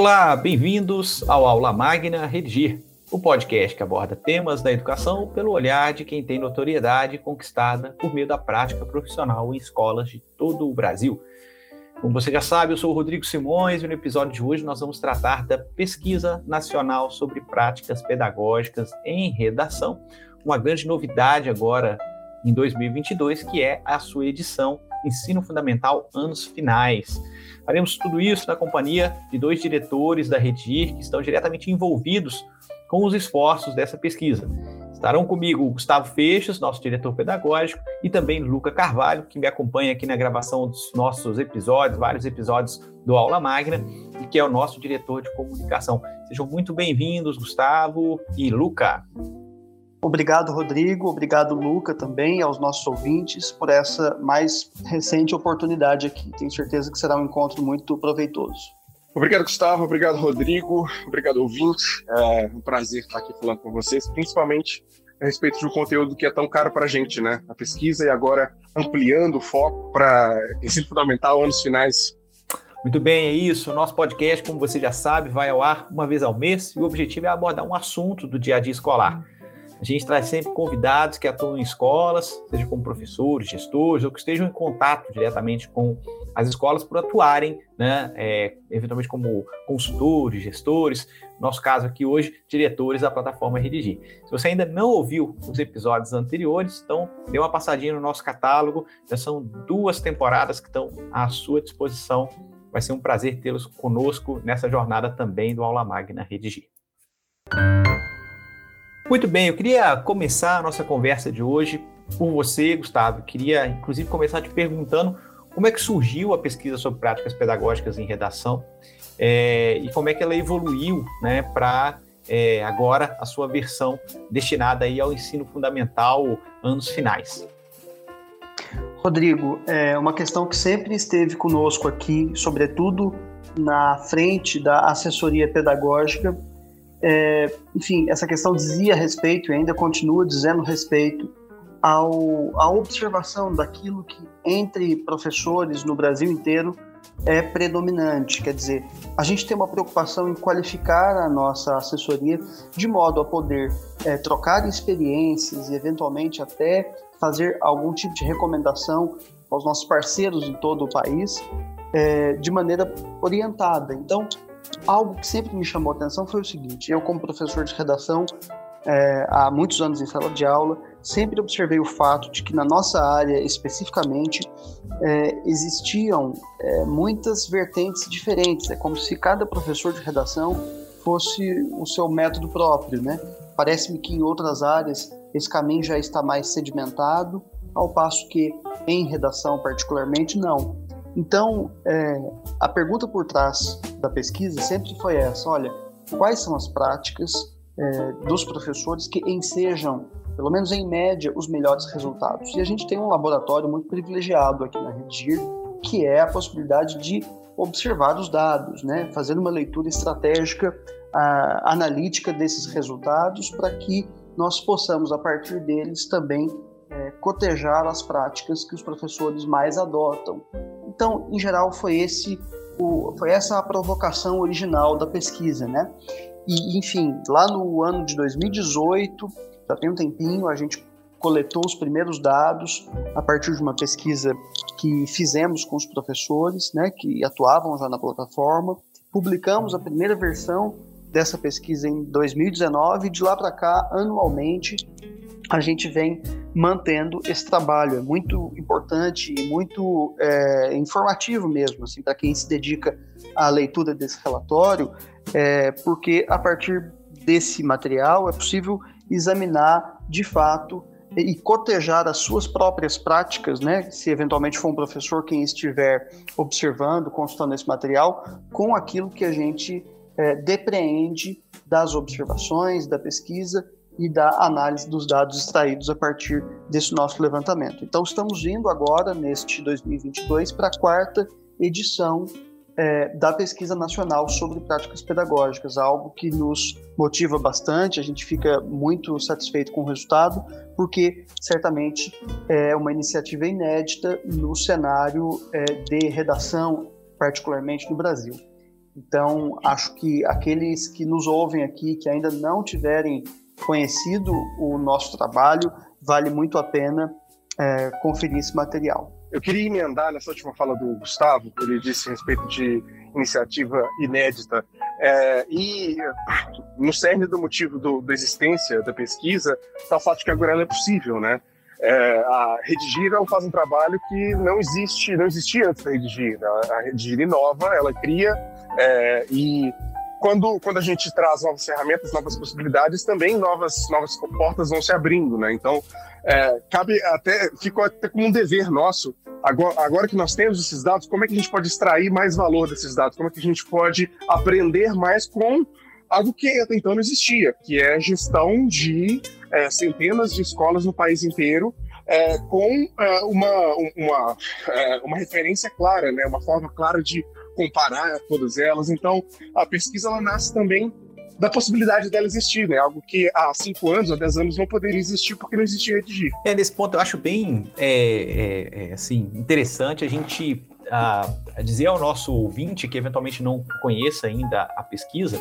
Olá, bem-vindos ao Aula Magna Redigir, o podcast que aborda temas da educação pelo olhar de quem tem notoriedade conquistada por meio da prática profissional em escolas de todo o Brasil. Como você já sabe, eu sou o Rodrigo Simões e no episódio de hoje nós vamos tratar da Pesquisa Nacional sobre Práticas Pedagógicas em Redação, uma grande novidade agora em 2022, que é a sua edição Ensino Fundamental Anos Finais. Faremos tudo isso na companhia de dois diretores da Redir que estão diretamente envolvidos com os esforços dessa pesquisa. Estarão comigo o Gustavo Feixes, nosso diretor pedagógico, e também Luca Carvalho, que me acompanha aqui na gravação dos nossos episódios, vários episódios do Aula Magna, e que é o nosso diretor de comunicação. Sejam muito bem-vindos, Gustavo e Luca. Obrigado, Rodrigo. Obrigado, Luca, também, aos nossos ouvintes, por essa mais recente oportunidade aqui. Tenho certeza que será um encontro muito proveitoso. Obrigado, Gustavo. Obrigado, Rodrigo. Obrigado, ouvinte. É um prazer estar aqui falando com vocês, principalmente a respeito de um conteúdo que é tão caro para a gente, né? A pesquisa e agora ampliando o foco para ensino fundamental, anos finais. Muito bem, é isso. O nosso podcast, como você já sabe, vai ao ar uma vez ao mês e o objetivo é abordar um assunto do dia a dia escolar. A gente traz sempre convidados que atuam em escolas, seja como professores, gestores, ou que estejam em contato diretamente com as escolas por atuarem, né, é, eventualmente como consultores, gestores, no nosso caso aqui hoje, diretores da plataforma Redigir. Se você ainda não ouviu os episódios anteriores, então dê uma passadinha no nosso catálogo, já são duas temporadas que estão à sua disposição. Vai ser um prazer tê-los conosco nessa jornada também do Aula Magna Redigir. Muito bem, eu queria começar a nossa conversa de hoje por você, Gustavo. Queria, inclusive, começar te perguntando como é que surgiu a pesquisa sobre práticas pedagógicas em redação é, e como é que ela evoluiu né, para é, agora a sua versão destinada aí ao ensino fundamental anos finais. Rodrigo, é uma questão que sempre esteve conosco aqui, sobretudo na frente da assessoria pedagógica, é, enfim, essa questão dizia respeito e ainda continua dizendo respeito ao, à observação daquilo que entre professores no Brasil inteiro é predominante. Quer dizer, a gente tem uma preocupação em qualificar a nossa assessoria de modo a poder é, trocar experiências e, eventualmente, até fazer algum tipo de recomendação aos nossos parceiros em todo o país é, de maneira orientada. Então, algo que sempre me chamou a atenção foi o seguinte: eu, como professor de redação, é, há muitos anos em sala de aula, sempre observei o fato de que na nossa área especificamente é, existiam é, muitas vertentes diferentes. É como se cada professor de redação fosse o seu método próprio, né? Parece-me que em outras áreas esse caminho já está mais sedimentado, ao passo que em redação particularmente não. Então, é, a pergunta por trás da pesquisa sempre foi essa: olha, quais são as práticas é, dos professores que ensejam, pelo menos em média, os melhores resultados? E a gente tem um laboratório muito privilegiado aqui na Redigir, que é a possibilidade de observar os dados, né? fazer uma leitura estratégica, a, analítica desses resultados, para que nós possamos, a partir deles, também é, cotejar as práticas que os professores mais adotam então, em geral, foi esse o, foi essa a provocação original da pesquisa, né? E, enfim, lá no ano de 2018, já tem um tempinho, a gente coletou os primeiros dados a partir de uma pesquisa que fizemos com os professores, né, que atuavam já na plataforma. Publicamos a primeira versão dessa pesquisa em 2019 e de lá para cá, anualmente, a gente vem mantendo esse trabalho. É muito importante e muito é, informativo mesmo, assim, para quem se dedica à leitura desse relatório, é, porque a partir desse material é possível examinar de fato e cotejar as suas próprias práticas, né? Se eventualmente for um professor quem estiver observando, consultando esse material, com aquilo que a gente é, depreende das observações, da pesquisa e da análise dos dados extraídos a partir desse nosso levantamento. Então, estamos indo agora, neste 2022, para a quarta edição é, da Pesquisa Nacional sobre Práticas Pedagógicas, algo que nos motiva bastante, a gente fica muito satisfeito com o resultado, porque certamente é uma iniciativa inédita no cenário é, de redação, particularmente no Brasil. Então, acho que aqueles que nos ouvem aqui, que ainda não tiverem conhecido o nosso trabalho, vale muito a pena é, conferir esse material. Eu queria emendar nessa última fala do Gustavo, ele disse a respeito de iniciativa inédita. É, e no cerne do motivo do, da existência da pesquisa está o fato de que agora ela é possível, né? É, a Redigir ela faz um trabalho que não existe, não existia antes da Redigir. A Redigir inova, ela cria é, e quando, quando a gente traz novas ferramentas, novas possibilidades, também novas, novas portas vão se abrindo, né? Então, é, cabe até, ficou até como um dever nosso, agora, agora que nós temos esses dados, como é que a gente pode extrair mais valor desses dados? Como é que a gente pode aprender mais com algo que até então não existia, que é a gestão de é, centenas de escolas no país inteiro, é, com é, uma, uma, é, uma referência clara, né, uma forma clara de comparar todas elas. Então, a pesquisa ela nasce também da possibilidade dela existir, né? Algo que há cinco anos, há dez anos não poderia existir porque não existia redigir. É, nesse ponto eu acho bem é, é, é assim, interessante a gente dizer ao nosso ouvinte que eventualmente não conheça ainda a pesquisa,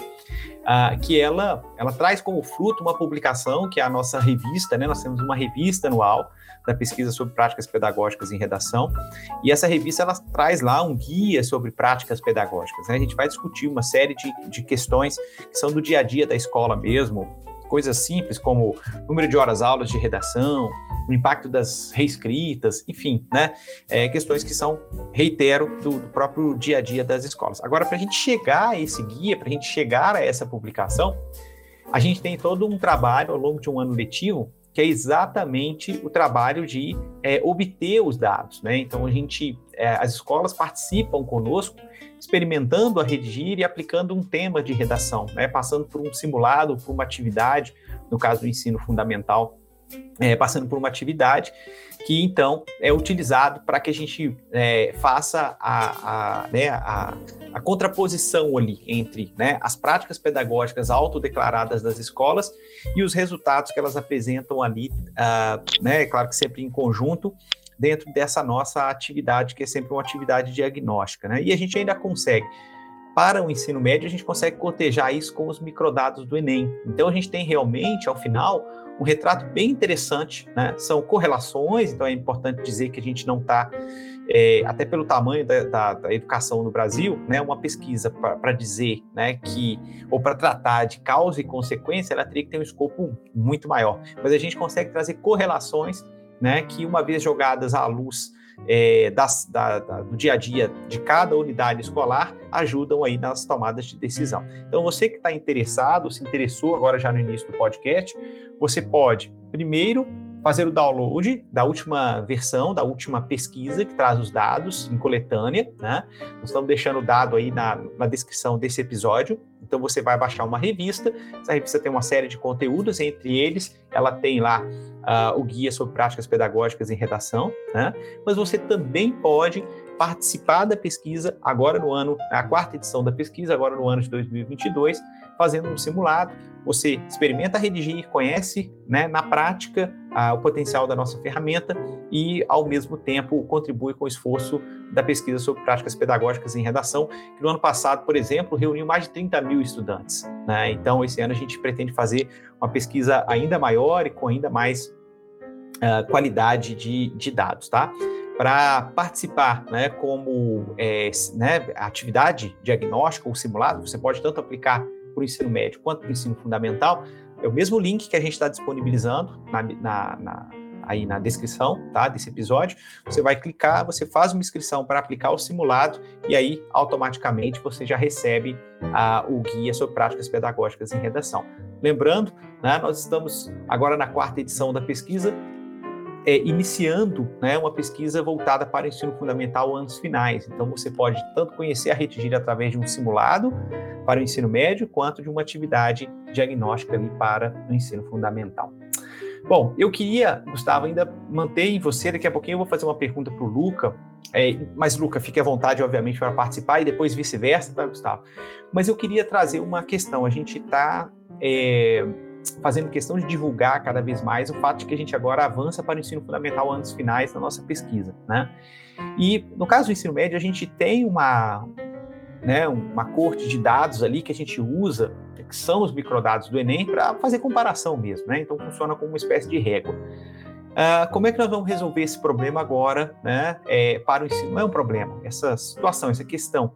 que ela, ela traz como fruto uma publicação que é a nossa revista, né? Nós temos uma revista anual da pesquisa sobre práticas pedagógicas em redação. E essa revista ela traz lá um guia sobre práticas pedagógicas. Né? A gente vai discutir uma série de, de questões que são do dia a dia da escola mesmo, coisas simples como número de horas aulas de redação, o impacto das reescritas, enfim, né? É, questões que são, reitero, do, do, próprio dia a dia das escolas. Agora, para a gente chegar a esse guia, para a gente chegar a essa publicação, a gente tem todo um trabalho ao longo de um ano letivo que é exatamente o trabalho de é, obter os dados. Né? Então, a gente, é, as escolas participam conosco, experimentando a redigir e aplicando um tema de redação, né? passando por um simulado, por uma atividade, no caso do ensino fundamental, é, passando por uma atividade que então é utilizado para que a gente é, faça a, a, né, a, a, contraposição ali entre né, as práticas pedagógicas autodeclaradas das escolas e os resultados que elas apresentam ali, uh, né, claro que sempre em conjunto, dentro dessa nossa atividade, que é sempre uma atividade diagnóstica. Né? E a gente ainda consegue para o ensino médio, a gente consegue cotejar isso com os microdados do Enem. Então, a gente tem realmente, ao final, um retrato bem interessante, né? São correlações, então é importante dizer que a gente não está, é, até pelo tamanho da, da, da, educação no Brasil, né? Uma pesquisa para dizer, né, que, ou para tratar de causa e consequência, ela teria que ter um escopo muito maior. Mas a gente consegue trazer correlações, né, que uma vez jogadas à luz é, das, da, da, do dia a dia de cada unidade escolar ajudam aí nas tomadas de decisão. Então, você que está interessado, se interessou agora já no início do podcast, você pode, primeiro, fazer o download da última versão, da última pesquisa que traz os dados em coletânea, né? Nós estamos deixando o dado aí na, na descrição desse episódio. Então você vai baixar uma revista. Essa revista tem uma série de conteúdos, entre eles ela tem lá uh, o guia sobre práticas pedagógicas em redação, né? Mas você também pode participar da pesquisa agora no ano, a quarta edição da pesquisa, agora no ano de 2022, fazendo um simulado. Você experimenta redigir, conhece né, na prática o potencial da nossa ferramenta e, ao mesmo tempo, contribui com o esforço da pesquisa sobre práticas pedagógicas em redação, que no ano passado, por exemplo, reuniu mais de 30 mil estudantes. Né? Então, esse ano a gente pretende fazer uma pesquisa ainda maior e com ainda mais uh, qualidade de, de dados, tá? para participar né, como é, né, atividade diagnóstica ou simulado, você pode tanto aplicar para o ensino médio quanto para o ensino fundamental. É o mesmo link que a gente está disponibilizando na, na, na, aí na descrição tá, desse episódio. Você vai clicar, você faz uma inscrição para aplicar o simulado e aí automaticamente você já recebe ah, o guia sobre práticas pedagógicas em redação. Lembrando, né, nós estamos agora na quarta edição da pesquisa é, iniciando né, uma pesquisa voltada para o ensino fundamental anos finais. Então, você pode tanto conhecer a redigir através de um simulado para o ensino médio, quanto de uma atividade diagnóstica ali para o ensino fundamental. Bom, eu queria, Gustavo, ainda manter em você, daqui a pouquinho eu vou fazer uma pergunta para o Luca, é, mas Luca, fique à vontade, obviamente, para participar e depois vice-versa, tá, Gustavo? Mas eu queria trazer uma questão, a gente está... É, fazendo questão de divulgar cada vez mais o fato de que a gente agora avança para o ensino fundamental anos finais na nossa pesquisa, né? E no caso do ensino médio, a gente tem uma, né, uma corte de dados ali que a gente usa, que são os microdados do Enem, para fazer comparação mesmo, né? Então funciona como uma espécie de régua. Uh, como é que nós vamos resolver esse problema agora, né? É, para o ensino? Não é um problema, essa situação, essa questão.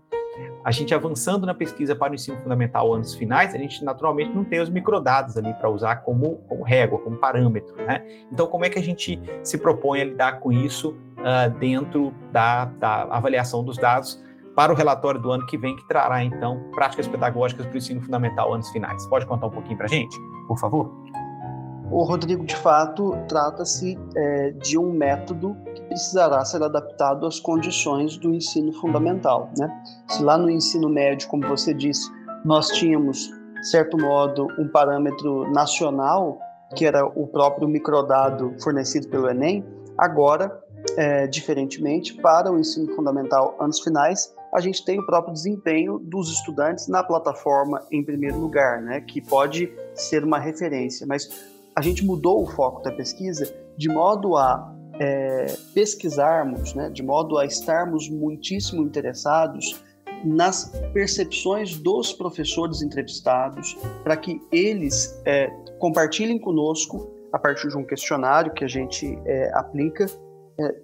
A gente avançando na pesquisa para o ensino fundamental anos finais, a gente naturalmente não tem os microdados ali para usar como, como régua, como parâmetro, né? Então, como é que a gente se propõe a lidar com isso uh, dentro da, da avaliação dos dados? para o relatório do ano que vem, que trará, então, práticas pedagógicas para o ensino fundamental anos finais. Pode contar um pouquinho para a gente, por favor? O Rodrigo, de fato, trata-se é, de um método precisará ser adaptado às condições do ensino fundamental. Né? Se lá no ensino médio, como você disse, nós tínhamos, certo modo, um parâmetro nacional, que era o próprio microdado fornecido pelo Enem, agora, é, diferentemente, para o ensino fundamental anos finais, a gente tem o próprio desempenho dos estudantes na plataforma em primeiro lugar, né, que pode ser uma referência, mas a gente mudou o foco da pesquisa de modo a é, pesquisarmos, né, de modo a estarmos muitíssimo interessados nas percepções dos professores entrevistados, para que eles é, compartilhem conosco, a partir de um questionário que a gente é, aplica, é,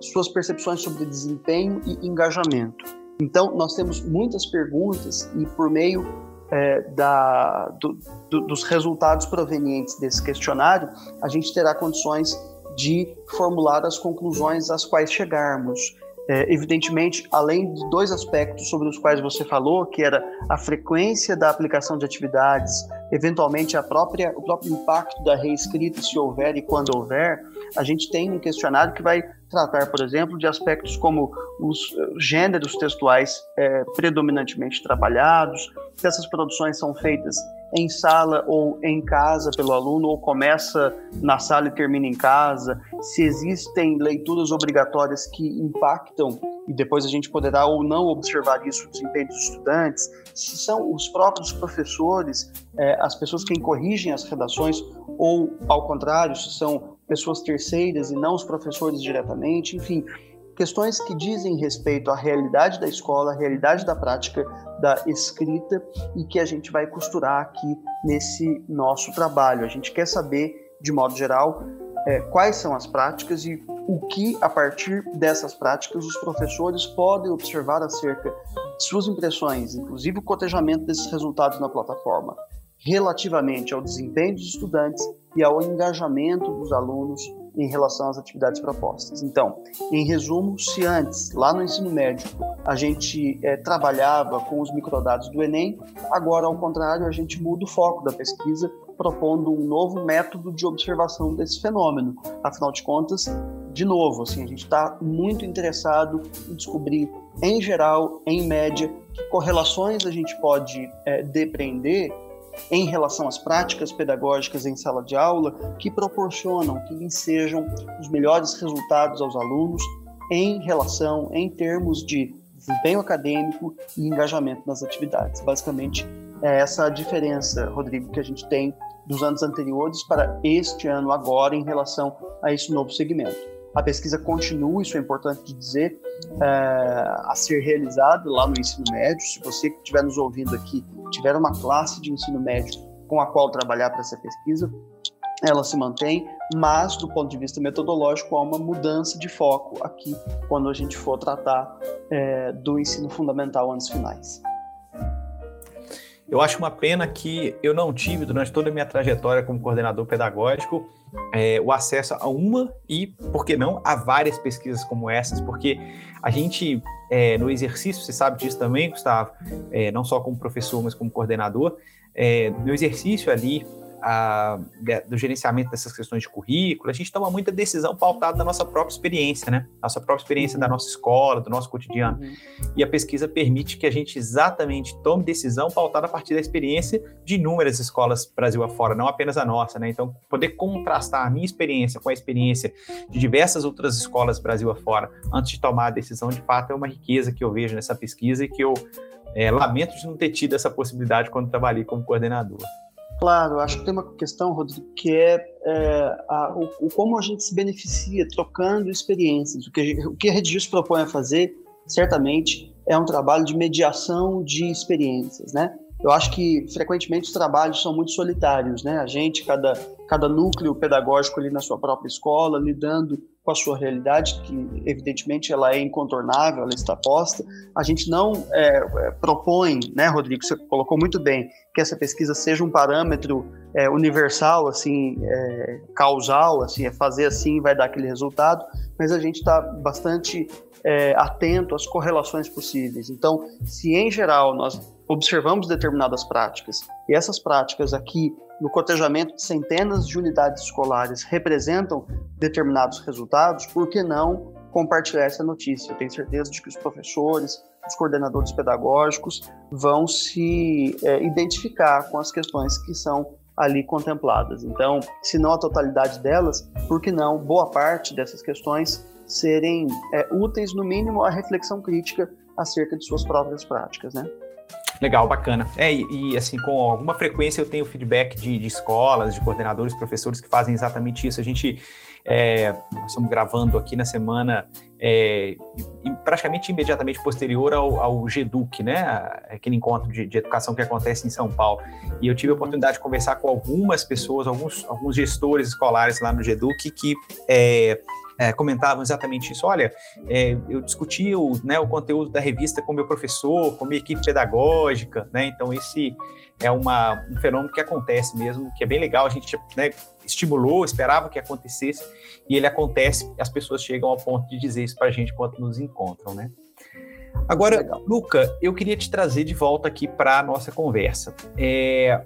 suas percepções sobre desempenho e engajamento. Então, nós temos muitas perguntas e, por meio é, da, do, do, dos resultados provenientes desse questionário, a gente terá condições de formular as conclusões às quais chegarmos. É, evidentemente, além de dois aspectos sobre os quais você falou, que era a frequência da aplicação de atividades, eventualmente a própria, o próprio impacto da reescrita, se houver e quando houver, a gente tem um questionário que vai tratar, por exemplo, de aspectos como os gêneros textuais é, predominantemente trabalhados, se essas produções são feitas em sala ou em casa pelo aluno, ou começa na sala e termina em casa, se existem leituras obrigatórias que impactam, e depois a gente poderá ou não observar isso no desempenho dos estudantes, se são os próprios professores, é, as pessoas que corrigem as redações, ou ao contrário, se são pessoas terceiras e não os professores diretamente, enfim, questões que dizem respeito à realidade da escola, à realidade da prática da escrita e que a gente vai costurar aqui nesse nosso trabalho. A gente quer saber, de modo geral, é, quais são as práticas e o que, a partir dessas práticas, os professores podem observar acerca de suas impressões, inclusive o cotejamento desses resultados na plataforma, relativamente ao desempenho dos estudantes e ao engajamento dos alunos em relação às atividades propostas. Então, em resumo, se antes, lá no ensino médio, a gente é, trabalhava com os microdados do Enem, agora, ao contrário, a gente muda o foco da pesquisa, propondo um novo método de observação desse fenômeno. Afinal de contas, de novo, assim, a gente está muito interessado em descobrir, em geral, em média, que correlações a gente pode é, depreender em relação às práticas pedagógicas em sala de aula que proporcionam que ensejam os melhores resultados aos alunos em relação, em termos de desempenho acadêmico e engajamento nas atividades. Basicamente, é essa a diferença, Rodrigo, que a gente tem dos anos anteriores para este ano agora em relação a esse novo segmento. A pesquisa continua, isso é importante dizer, é, a ser realizada lá no ensino médio. Se você que estiver nos ouvindo aqui tiver uma classe de ensino médio com a qual trabalhar para essa pesquisa, ela se mantém, mas do ponto de vista metodológico há uma mudança de foco aqui quando a gente for tratar é, do ensino fundamental anos finais. Eu acho uma pena que eu não tive durante toda a minha trajetória como coordenador pedagógico é, o acesso a uma e, por que não, a várias pesquisas como essas, porque a gente, é, no exercício, você sabe disso também, Gustavo, é, não só como professor, mas como coordenador, é, no exercício ali, a, do gerenciamento dessas questões de currículo, a gente toma muita decisão pautada na nossa própria experiência, né? Nossa própria experiência da nossa escola, do nosso cotidiano. Uhum. E a pesquisa permite que a gente exatamente tome decisão pautada a partir da experiência de inúmeras escolas Brasil afora, não apenas a nossa, né? Então, poder contrastar a minha experiência com a experiência de diversas outras escolas Brasil afora antes de tomar a decisão, de fato, é uma riqueza que eu vejo nessa pesquisa e que eu é, lamento de não ter tido essa possibilidade quando trabalhei como coordenador. Claro, acho que tem uma questão, Rodrigo, que é, é a, o, o, como a gente se beneficia trocando experiências. O que, o que a Redigir se propõe a fazer certamente é um trabalho de mediação de experiências, né? Eu acho que frequentemente os trabalhos são muito solitários, né? A gente, cada, cada núcleo pedagógico ali na sua própria escola, lidando com a sua realidade, que evidentemente ela é incontornável, ela está posta. A gente não é, é, propõe, né, Rodrigo, você colocou muito bem, que essa pesquisa seja um parâmetro é, universal, assim, é, causal, assim, é fazer assim vai dar aquele resultado, mas a gente está bastante é, atento às correlações possíveis. Então, se em geral nós observamos determinadas práticas e essas práticas aqui no cotejamento de centenas de unidades escolares representam determinados resultados, por que não compartilhar essa notícia? Eu tenho certeza de que os professores, os coordenadores pedagógicos vão se é, identificar com as questões que são ali contempladas. Então, se não a totalidade delas, por que não boa parte dessas questões serem é, úteis, no mínimo, à reflexão crítica acerca de suas próprias práticas, né? Legal, bacana. É, e, e, assim, com alguma frequência eu tenho feedback de, de, escolas, de coordenadores, professores que fazem exatamente isso. A gente, é, nós estamos gravando aqui na semana é, praticamente imediatamente posterior ao, ao GEDUC, né, aquele encontro de, de, educação que acontece em São Paulo. E eu tive a oportunidade de conversar com algumas pessoas, alguns, alguns gestores escolares lá no GEDUC que é, é, comentavam exatamente isso. Olha, é, eu discuti o, né, o conteúdo da revista com meu professor, com minha equipe pedagógica, né? Então esse é uma, um fenômeno que acontece mesmo, que é bem legal. A gente né, estimulou, esperava que acontecesse e ele acontece. As pessoas chegam ao ponto de dizer isso para a gente quando nos encontram, né? Agora, Legal. Luca, eu queria te trazer de volta aqui para a nossa conversa. É,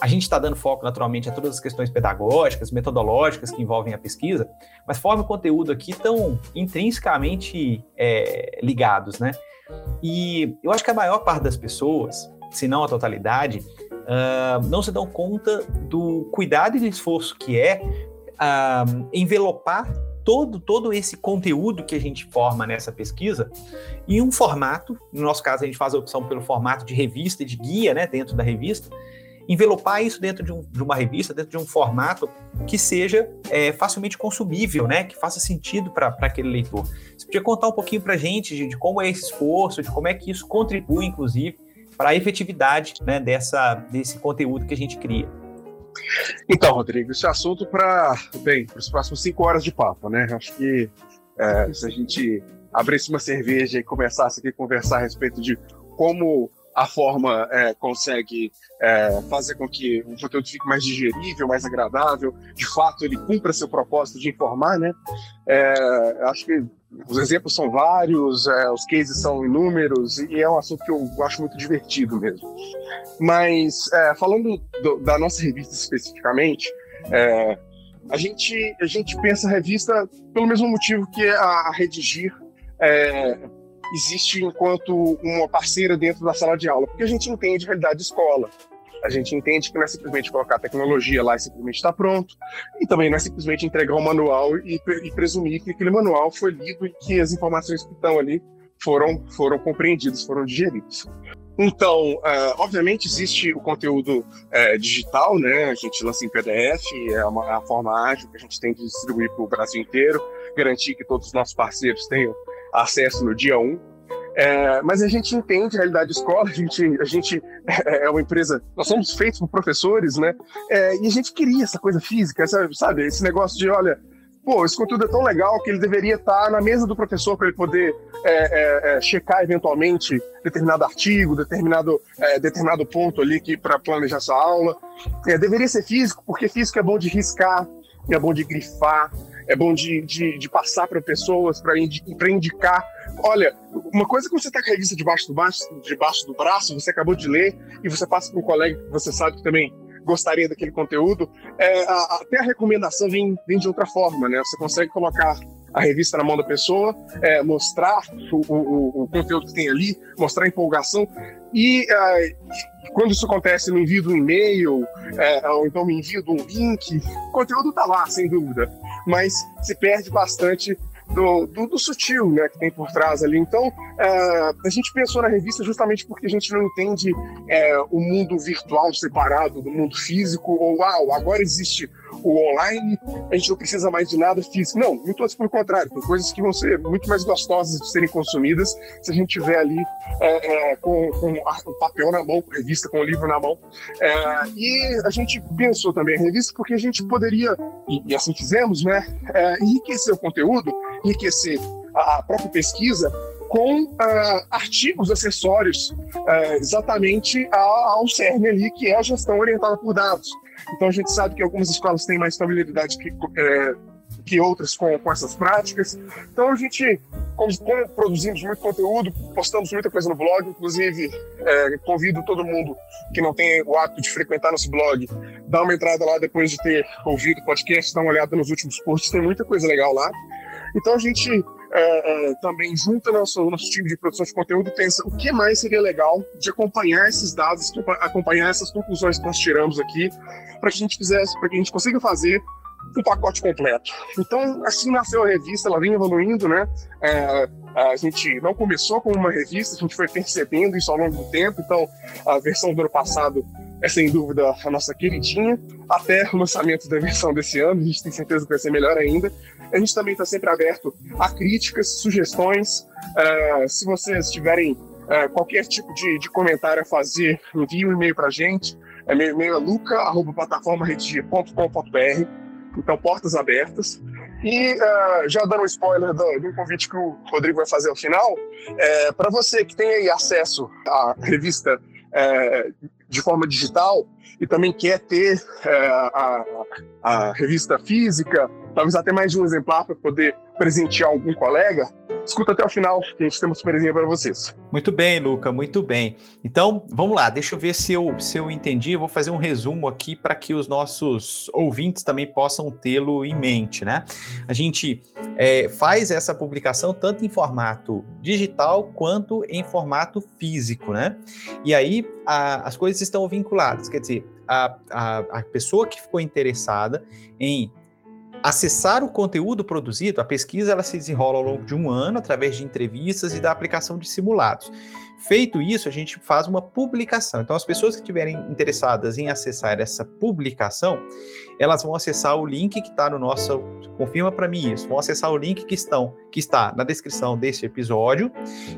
a gente está dando foco, naturalmente, a todas as questões pedagógicas, metodológicas que envolvem a pesquisa, mas forma o conteúdo aqui tão intrinsecamente é, ligados, né? E eu acho que a maior parte das pessoas, se não a totalidade, uh, não se dão conta do cuidado e do esforço que é uh, envelopar todo, todo esse conteúdo que a gente forma nessa pesquisa em um formato, no nosso caso a gente faz a opção pelo formato de revista de guia, né, dentro da revista, envelopar isso dentro de, um, de uma revista, dentro de um formato que seja é, facilmente consumível, né, que faça sentido para aquele leitor. Você podia contar um pouquinho para a gente de, de, como é esse esforço, de como é que isso contribui, inclusive, para a efetividade né, dessa, desse conteúdo que a gente cria. Então, Rodrigo, esse assunto para bem para os próximos cinco horas de papo, né? Acho que é, se a gente abrisse uma cerveja e começasse aqui a conversar a respeito de como a forma é, consegue é, fazer com que o conteúdo fique mais digerível, mais agradável, de fato ele cumpra seu propósito de informar, né? É, acho que os exemplos são vários, é, os cases são inúmeros e é um assunto que eu acho muito divertido mesmo. Mas é, falando do, da nossa revista especificamente, é, a gente a gente pensa a revista pelo mesmo motivo que a, a Redigir existe enquanto uma parceira dentro da sala de aula, porque a gente entende a realidade de escola. A gente entende que não é simplesmente colocar a tecnologia lá e simplesmente está pronto, e também não é simplesmente entregar um manual e, e, presumir que aquele manual foi lido e que as informações que estão ali foram, foram compreendidas, foram digeridas. Então, uh, obviamente existe o conteúdo uh, digital, né? A gente lança em PDF, é uma, é a forma ágil que a gente tem de distribuir para o Brasil inteiro, garantir que todos os nossos parceiros tenham acesso no dia 1. É, mas a gente entende a realidade da escola, a gente, a gente é, é uma empresa, nós somos feitos por professores, né? É, e a gente queria essa coisa física, sabe? Esse negócio de, olha, pô, esse conteúdo é tão legal que ele deveria estar na mesa do professor para ele poder é, é, é, checar eventualmente determinado artigo, determinado, é, determinado ponto ali para planejar sua aula. É, deveria ser físico, porque físico é bom de riscar, é bom de grifar, é bom de, de, de passar para pessoas, para indicar. Olha, uma coisa que você está com a revista debaixo do, baixo, debaixo do braço, você acabou de ler, e você passa para um colega que você sabe que também gostaria daquele conteúdo, é, a, até a recomendação vem, vem de outra forma, né? Você consegue colocar a revista na mão da pessoa, é, mostrar o, o, o, conteúdo que tem ali, mostrar a empolgação. E é, quando isso acontece, no envio de um e-mail, é, ou então me envio de um link, o conteúdo está lá, sem dúvida, mas se perde bastante do, do, do, sutil né, que tem por trás ali. Então, é, a gente pensou na revista justamente porque a gente não entende é, o mundo virtual separado do mundo físico, ou uau, agora existe o online, a gente não precisa mais de nada físico. Não, muito antes pelo contrário, tem coisas que vão ser muito mais gostosas de serem consumidas se a gente tiver ali é, é, com, com papel na mão, revista, com o livro na mão. É, e a gente pensou também a revista porque a gente poderia, e, e assim fizemos, né, é, enriquecer o conteúdo, enriquecer a própria pesquisa com uh, artigos acessórios uh, exatamente ao CERN ali, que é a gestão orientada por dados. Então a gente sabe que algumas escolas têm mais familiaridade que, é, que outras com, com essas práticas. Então a gente, como, como, produzimos muito conteúdo, postamos muita coisa no blog, inclusive é, convido todo mundo que não tem o hábito de frequentar nosso blog, dá uma entrada lá depois de ter ouvido o podcast, dá uma olhada nos últimos posts, tem muita coisa legal lá. Então a gente é, é, também junta nosso, nosso time de produção de conteúdo pensa o que mais seria legal de acompanhar esses dados, acompanhar essas conclusões que nós tiramos aqui, para que a gente fizesse, para que a gente consiga fazer um pacote completo. Então, assim nasceu a revista, ela vem evoluindo, né? É, a gente não começou como uma revista, a gente foi percebendo isso ao longo do tempo. Então, a versão do ano passado é sem dúvida a nossa queridinha, até o lançamento da versão desse ano, a gente tem certeza que vai ser melhor ainda. A gente também está sempre aberto a críticas, sugestões. Uh, se vocês tiverem uh, qualquer tipo de, de, comentário a fazer, envie um e-mail para a gente. É meu e-mail é luca.plataformaredia.com.br. Então, portas abertas. E uh, já dando um spoiler do, do, convite que o Rodrigo vai fazer ao final, é, para você que tem aí acesso à revista é, de forma digital e também quer ter é, a, a, revista física, talvez até mais de um exemplar para poder presentear algum colega, escuta até o final, que a gente tem uma surpresinha para vocês. Muito bem, Luca, muito bem. Então, vamos lá, deixa eu ver se eu, se eu entendi. Eu vou fazer um resumo aqui para que os nossos ouvintes também possam tê-lo em mente, né? A gente é, faz essa publicação tanto em formato digital quanto em formato físico, né? E aí a, as coisas estão vinculadas, quer dizer, a, a, a pessoa que ficou interessada em acessar o conteúdo produzido, a pesquisa ela se desenrola ao longo de um ano através de entrevistas e da aplicação de simulados. Feito isso, a gente faz uma publicação. Então, as pessoas que estiverem interessadas em acessar essa publicação, elas vão acessar o link que está no nosso. Confirma para mim isso. Vão acessar o link que, estão, que está na descrição desse episódio.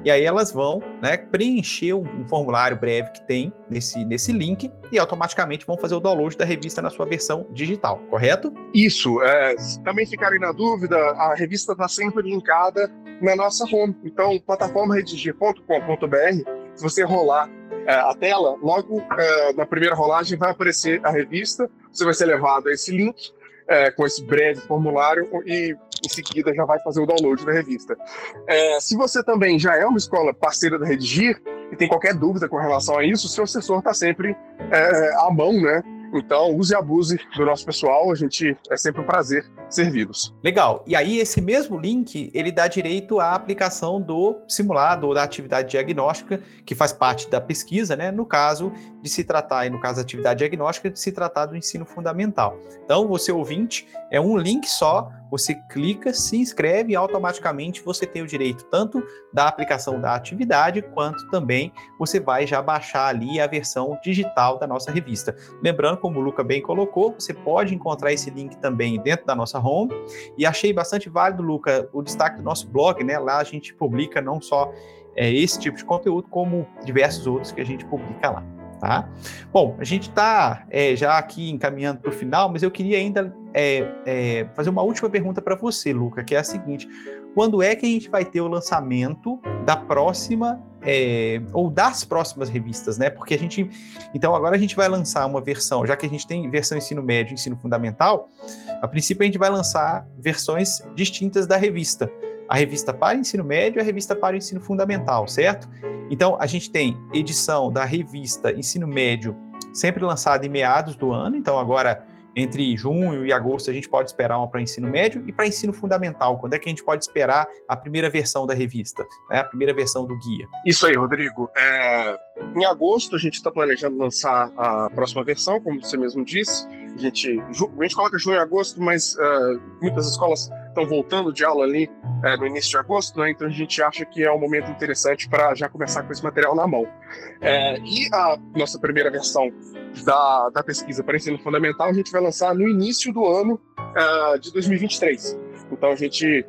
E aí elas vão né, preencher um, formulário breve que tem nesse, nesse link e automaticamente vão fazer o download da revista na sua versão digital, correto? Isso. É, também ficarem na dúvida, a revista está sempre linkada na nossa home. Então, plataformaredigir.com.br, se você rolar é, a tela, logo é, na primeira rolagem vai aparecer a revista, você vai ser levado a esse link é, com esse breve formulário e em seguida já vai fazer o download da revista. É, se você também já é uma escola parceira da Redigir e tem qualquer dúvida com relação a isso, o seu assessor está sempre é, à mão, né? Então, use e abuse do nosso pessoal, a gente é sempre um prazer servi-los. Legal. E aí, esse mesmo link, ele dá direito à aplicação do simulado ou da atividade diagnóstica, que faz parte da pesquisa, né? No caso de se tratar, e no caso da atividade diagnóstica, de se tratar do ensino fundamental. Então, você ouvinte, é um link só, você clica, se inscreve e automaticamente você tem o direito tanto da aplicação da atividade, quanto também você vai já baixar ali a versão digital da nossa revista. Lembrando, como o Luca bem colocou, você pode encontrar esse link também dentro da nossa home. E achei bastante válido, Luca, o destaque do nosso blog, né? Lá a gente publica não só é, esse tipo de conteúdo, como diversos outros que a gente publica lá. Tá? Bom, a gente está é, já aqui encaminhando para o final, mas eu queria ainda é, é, fazer uma última pergunta para você, Luca, que é a seguinte: quando é que a gente vai ter o lançamento da próxima é, ou das próximas revistas, né? Porque a gente, então agora a gente vai lançar uma versão, já que a gente tem versão ensino médio, ensino fundamental, a princípio a gente vai lançar versões distintas da revista a revista para ensino médio e a revista para o ensino fundamental, certo? Então, a gente tem edição da revista Ensino Médio sempre lançada em meados do ano, então agora entre junho e agosto a gente pode esperar uma para ensino médio e para ensino fundamental. Quando é que a gente pode esperar a primeira versão da revista, né? a primeira versão do guia? Isso aí, Rodrigo. É... Em agosto a gente está planejando lançar a próxima versão, como você mesmo disse. A gente, a gente coloca junho e agosto, mas uh, muitas escolas estão voltando de aula ali uh, no início de agosto, né? então a gente acha que é um momento interessante para já começar com esse material na mão. Uh, e a nossa primeira versão da, da pesquisa para ensino fundamental a gente vai lançar no início do ano de 2023. Então a gente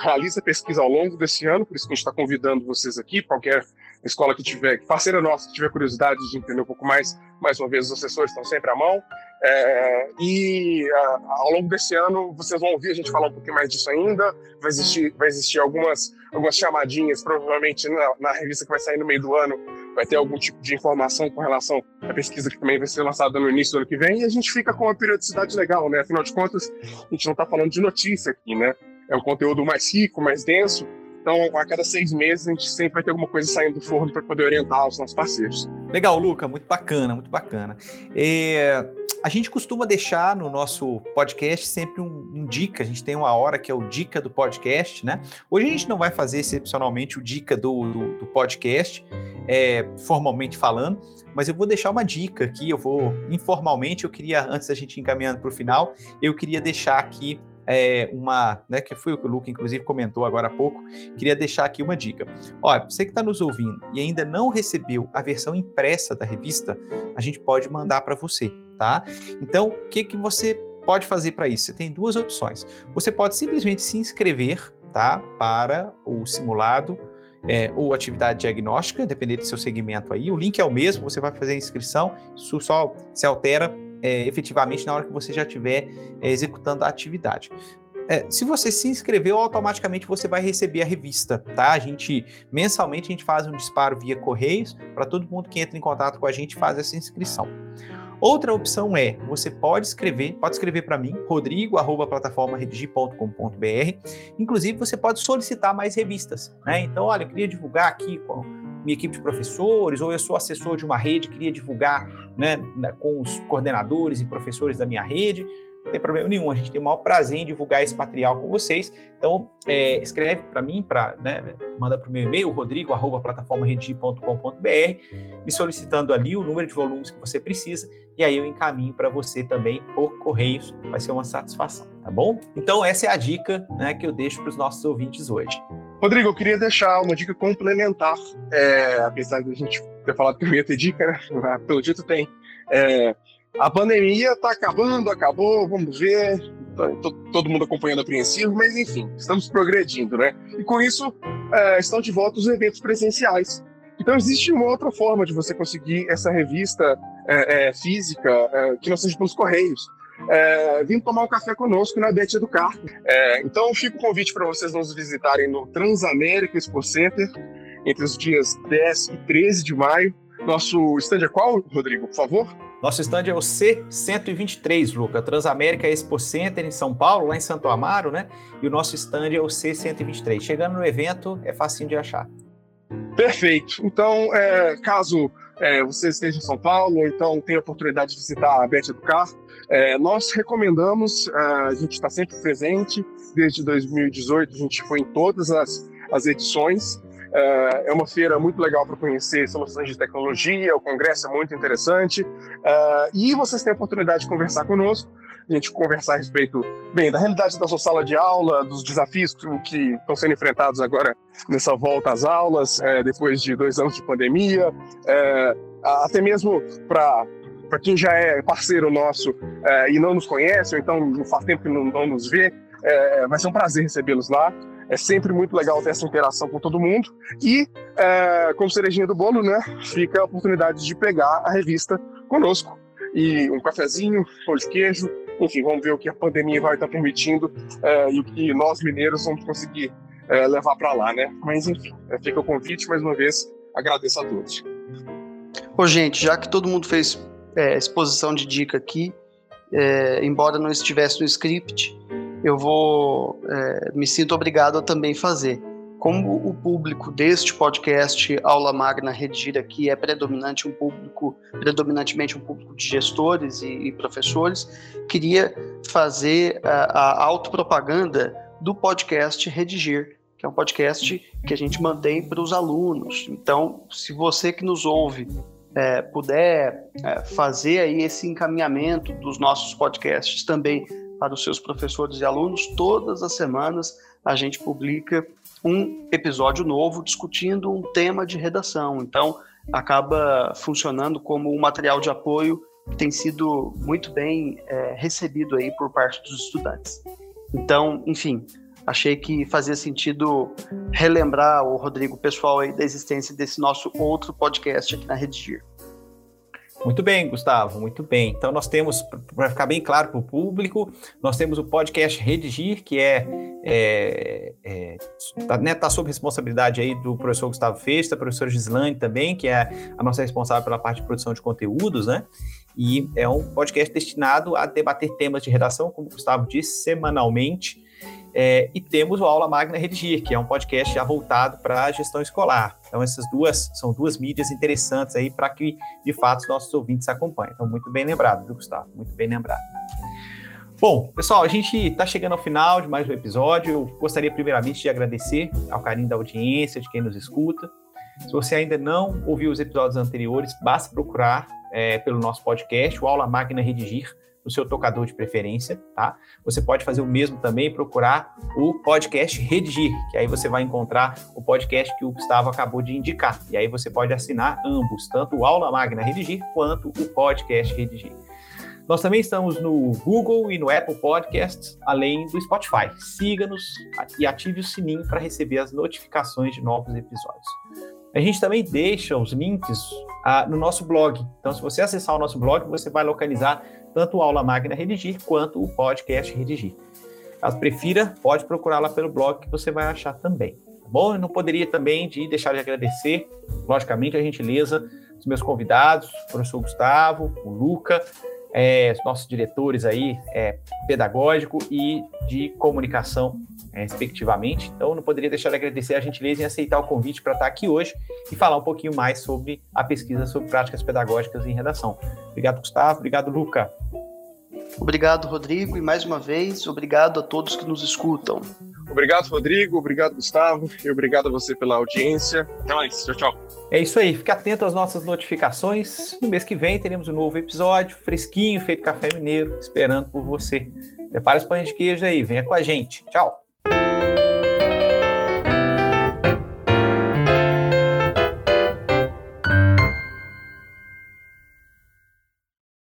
realiza pesquisa ao longo desse ano, por isso que a gente está convidando vocês aqui, qualquer escola que tiver, parceira nossa, que tiver curiosidade de entender um pouco mais, mais uma vez, os assessores estão sempre à mão. É, e a, ao longo desse ano vocês vão ouvir a gente falar um pouquinho mais disso ainda. Vai existir, vai existir algumas, algumas chamadinhas, provavelmente na, na revista que vai sair no meio do ano, vai ter algum tipo de informação com relação à pesquisa que também vai ser lançada no início do ano que vem. E a gente fica com uma periodicidade legal, né? Afinal de contas, a gente não está falando de notícia aqui, né? É um conteúdo mais rico, mais denso, então, a cada seis meses, a gente sempre vai ter alguma coisa saindo do forno para poder orientar os nossos parceiros. Legal, Luca, muito bacana, muito bacana. É, a gente costuma deixar no nosso podcast sempre um, um, dica, a gente tem uma hora que é o dica do podcast, né? Hoje a gente não vai fazer excepcionalmente o dica do, do, do podcast, é, formalmente falando, mas eu vou deixar uma dica aqui, eu vou informalmente, eu queria, antes da gente encaminhando para o final, eu queria deixar aqui é, uma, né, que foi o que o Luca, inclusive, comentou agora há pouco, queria deixar aqui uma dica. Olha, você que está nos ouvindo e ainda não recebeu a versão impressa da revista, a gente pode mandar para você, tá? Então, o que, que você pode fazer para isso? Você tem duas opções. Você pode simplesmente se inscrever, tá, para o simulado é, ou atividade diagnóstica, dependendo do seu segmento aí. O link é o mesmo, você vai fazer a inscrição, só se altera é, efetivamente na hora que você já estiver é, executando a atividade. É, se você se inscreveu, automaticamente você vai receber a revista, tá? A gente, mensalmente, a gente faz um disparo via Correios para todo mundo que entra em contato com a gente faz essa inscrição. Outra opção é, você pode escrever, pode escrever para mim, rodrigo@plataformaredigir.com.br. Inclusive, você pode solicitar mais revistas, né? Então, olha, eu queria divulgar aqui minha equipe de professores, ou eu sou assessor de uma rede, queria divulgar né, com os coordenadores e professores da minha rede não tem problema nenhum. A gente tem o maior prazer em divulgar esse material com vocês. Então, é, escreve para mim, pra, né, manda para o meu e-mail, rodrigo.plataformaredi.com.br, me solicitando ali o número de volumes que você precisa, e aí eu encaminho para você também por correios. Vai ser uma satisfação, tá bom? Então, essa é a dica né, que eu deixo para os nossos ouvintes hoje. Rodrigo, eu queria deixar uma dica complementar, é, apesar de a gente ter falado que eu ia ter dica, né? Pelo dito tem. É, a pandemia está acabando, acabou, vamos ver. Tá, todo mundo acompanhando apreensivo, mas enfim, estamos progredindo, né? E com isso, é, estão de volta os eventos presenciais. Então, existe uma outra forma de você conseguir essa revista é, é, física é, que não seja pelos correios. É, vindo tomar um café conosco na Bet Educar. É, então, fica o convite para vocês nos visitarem no Transamérica Expo Center entre os dias 10 e 13 de maio. Nosso stand é qual, Rodrigo, por favor? Nosso stand é o C123, Luca, Transamérica Expo Center em São Paulo, lá em Santo Amaro, né? E o nosso stand é o C123. Chegando no evento, é facinho de achar. Perfeito. Então, é, caso é, você esteja em São Paulo, ou então tenha a oportunidade de visitar a Bet Educar, é, nós recomendamos, é, a gente está sempre presente, desde 2018 a gente foi em todas as, as edições, é, é uma feira muito legal para conhecer soluções de tecnologia, o congresso é muito interessante. É, e vocês têm a oportunidade de conversar conosco, a gente conversar a respeito, bem, da realidade da sua sala de aula, dos desafios que estão sendo enfrentados agora nessa volta às aulas, depois de dois anos de pandemia, até mesmo para para quem já é parceiro nosso e não nos conhece, ou então faz tempo que não, não nos vê, vai ser um prazer recebê-los lá. É sempre muito legal ter essa interação com todo mundo. E, é, como cerejinha do bolo, né, fica a oportunidade de pegar a revista conosco. E um cafezinho, pão de queijo, enfim, vamos ver o que a pandemia vai estar permitindo é, e o que nós mineiros vamos conseguir é, levar para lá, né? Mas, enfim, é, fica o convite, mais uma vez, agradeço a todos. Ô, gente, já que todo mundo fez é, exposição de dica aqui, é, embora não estivesse no script, eu vou é, me sinto obrigado a também fazer. Como o público deste podcast Aula Magna Redigir aqui é predominante um público, predominantemente um público de gestores e, e professores, queria fazer a, a autopropaganda do podcast Redigir, que é um podcast que a gente mantém para os alunos. Então, se você que nos ouve é, puder é, fazer aí esse encaminhamento dos nossos podcasts também para os seus professores e alunos, todas as semanas a gente publica um episódio novo discutindo um tema de redação. Então, acaba funcionando como um material de apoio que tem sido muito bem é, recebido aí por parte dos estudantes. Então, enfim, achei que fazia sentido relembrar o Rodrigo pessoal aí da existência desse nosso outro podcast aqui na Redigir. Muito bem, Gustavo, muito bem. Então, nós temos, para ficar bem claro para o público, nós temos o podcast Redigir, que é, é, é tá, né, tá sob responsabilidade aí do professor Gustavo Festa, professor Gislane também, que é a nossa responsável pela parte de produção de conteúdos, né? E é um podcast destinado a debater temas de redação, como o Gustavo disse, semanalmente. É, e temos o Aula Magna Redigir, que é um podcast já voltado para a gestão escolar. Então, essas duas são duas mídias interessantes aí para que, de fato, os nossos ouvintes acompanhem. Então, muito bem lembrado, viu, Gustavo? Muito bem lembrado. Bom, pessoal, a gente está chegando ao final de mais um episódio. Eu gostaria, primeiramente, de agradecer ao carinho da audiência, de quem nos escuta. Se você ainda não ouviu os episódios anteriores, basta procurar é, pelo nosso podcast, o Aula Magna Redigir, no seu tocador de preferência, tá? Você pode fazer o mesmo também procurar o podcast Redigir, que aí você vai encontrar o podcast que o Gustavo acabou de indicar. E aí você pode assinar ambos, tanto o Aula Magna Redigir quanto o podcast Redigir. Nós também estamos no Google e no Apple Podcasts, além do Spotify. Siga-nos e ative o sininho para receber as notificações de novos episódios. A gente também deixa os links ah, no nosso blog. Então, se você acessar o nosso blog, você vai localizar tanto o Aula Magna Redigir quanto o podcast Redigir. Caso prefira, pode procurar lá pelo blog que você vai achar também. Tá bom? Eu não poderia também de deixar de agradecer, logicamente, a gentileza dos meus convidados, o professor Gustavo, o Luca, é, os nossos diretores aí, é, pedagógico e de comunicação é, respectivamente. Então, não poderia deixar de agradecer a gentileza em aceitar o convite para estar aqui hoje e falar um pouquinho mais sobre a pesquisa sobre práticas pedagógicas em redação. Obrigado, Gustavo. Obrigado, Luca. Obrigado, Rodrigo, e mais uma vez, obrigado a todos que nos escutam. Obrigado, Rodrigo, obrigado, Gustavo, e obrigado a você pela audiência. Até mais, tchau, tchau. É isso aí, fique atento às nossas notificações. No mês que vem teremos um novo episódio, fresquinho, feito café mineiro, esperando por você. Prepare os pães de queijo aí, venha com a gente. Tchau!